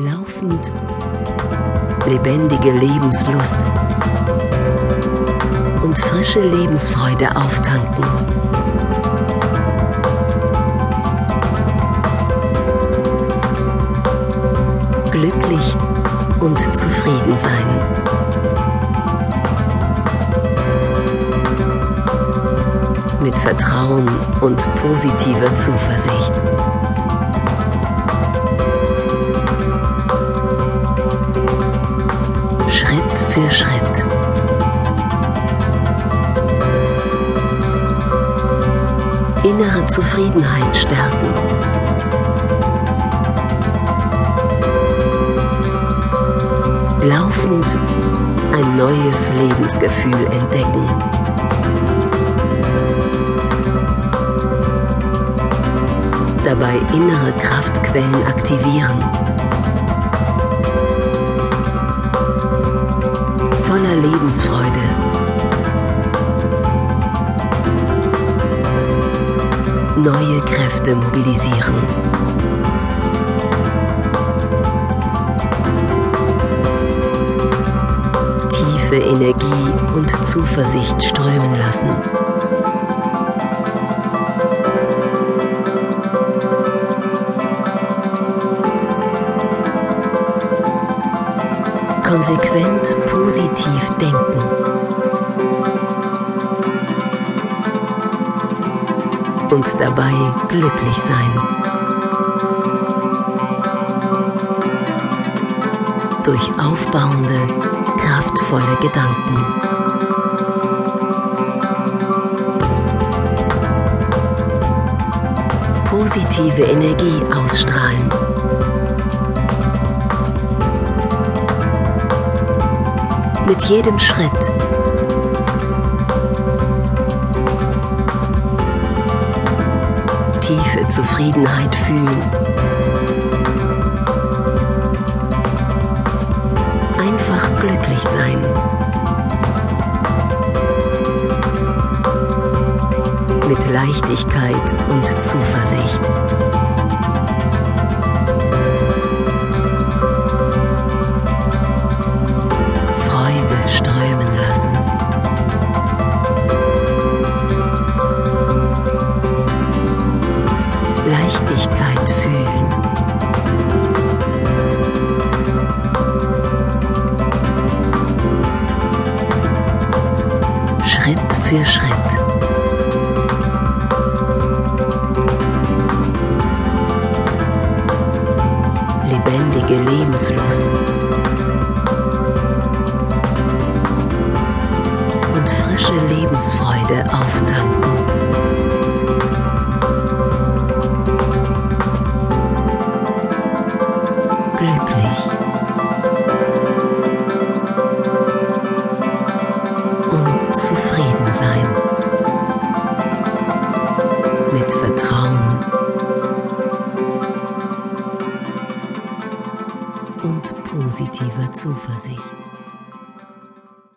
laufend lebendige Lebenslust und frische Lebensfreude auftanken. Glücklich und zufrieden sein. Mit Vertrauen und positiver Zuversicht. Für Schritt. Innere Zufriedenheit stärken. Laufend ein neues Lebensgefühl entdecken. Dabei innere Kraftquellen aktivieren. Neue Kräfte mobilisieren. Tiefe Energie und Zuversicht strömen lassen. Konsequent positiv denken. Dabei glücklich sein. Durch aufbauende, kraftvolle Gedanken. Positive Energie ausstrahlen. Mit jedem Schritt tiefe Zufriedenheit fühlen. Einfach glücklich sein. Mit Leichtigkeit und Zuversicht. Leichtigkeit fühlen. Schritt für Schritt. Lebendige Lebenslust. Und frische Lebensfreude auftanken. Glücklich und zufrieden sein. Mit Vertrauen und positiver Zuversicht.